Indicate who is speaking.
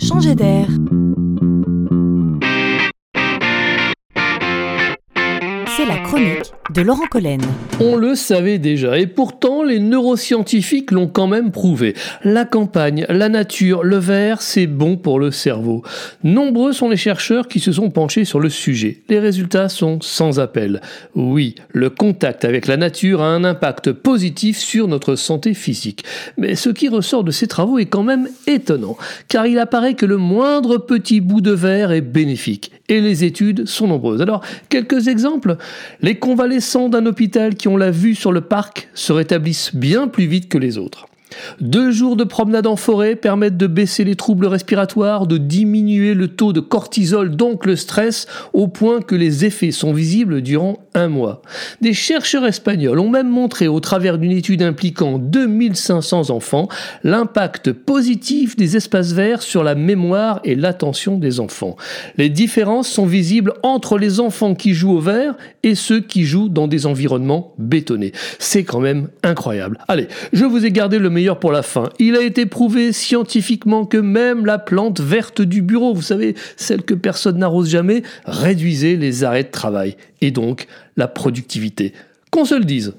Speaker 1: changer d'air. C'est la chronique de Laurent Collen.
Speaker 2: On le savait déjà, et pourtant les neuroscientifiques l'ont quand même prouvé. La campagne, la nature, le verre, c'est bon pour le cerveau. Nombreux sont les chercheurs qui se sont penchés sur le sujet. Les résultats sont sans appel. Oui, le contact avec la nature a un impact positif sur notre santé physique. Mais ce qui ressort de ces travaux est quand même étonnant, car il apparaît que le moindre petit bout de verre est bénéfique. Et les études sont nombreuses. Alors, quelques exemples. Les convalescents d'un hôpital qui ont la vue sur le parc se rétablissent bien plus vite que les autres. Deux jours de promenade en forêt permettent de baisser les troubles respiratoires, de diminuer le taux de cortisol, donc le stress, au point que les effets sont visibles durant un mois. Des chercheurs espagnols ont même montré, au travers d'une étude impliquant 2500 enfants, l'impact positif des espaces verts sur la mémoire et l'attention des enfants. Les différences sont visibles entre les enfants qui jouent au vert et ceux qui jouent dans des environnements bétonnés. C'est quand même incroyable. Allez, je vous ai gardé le meilleur pour la fin. Il a été prouvé scientifiquement que même la plante verte du bureau, vous savez, celle que personne n'arrose jamais, réduisait les arrêts de travail et donc la productivité. Qu'on se le dise.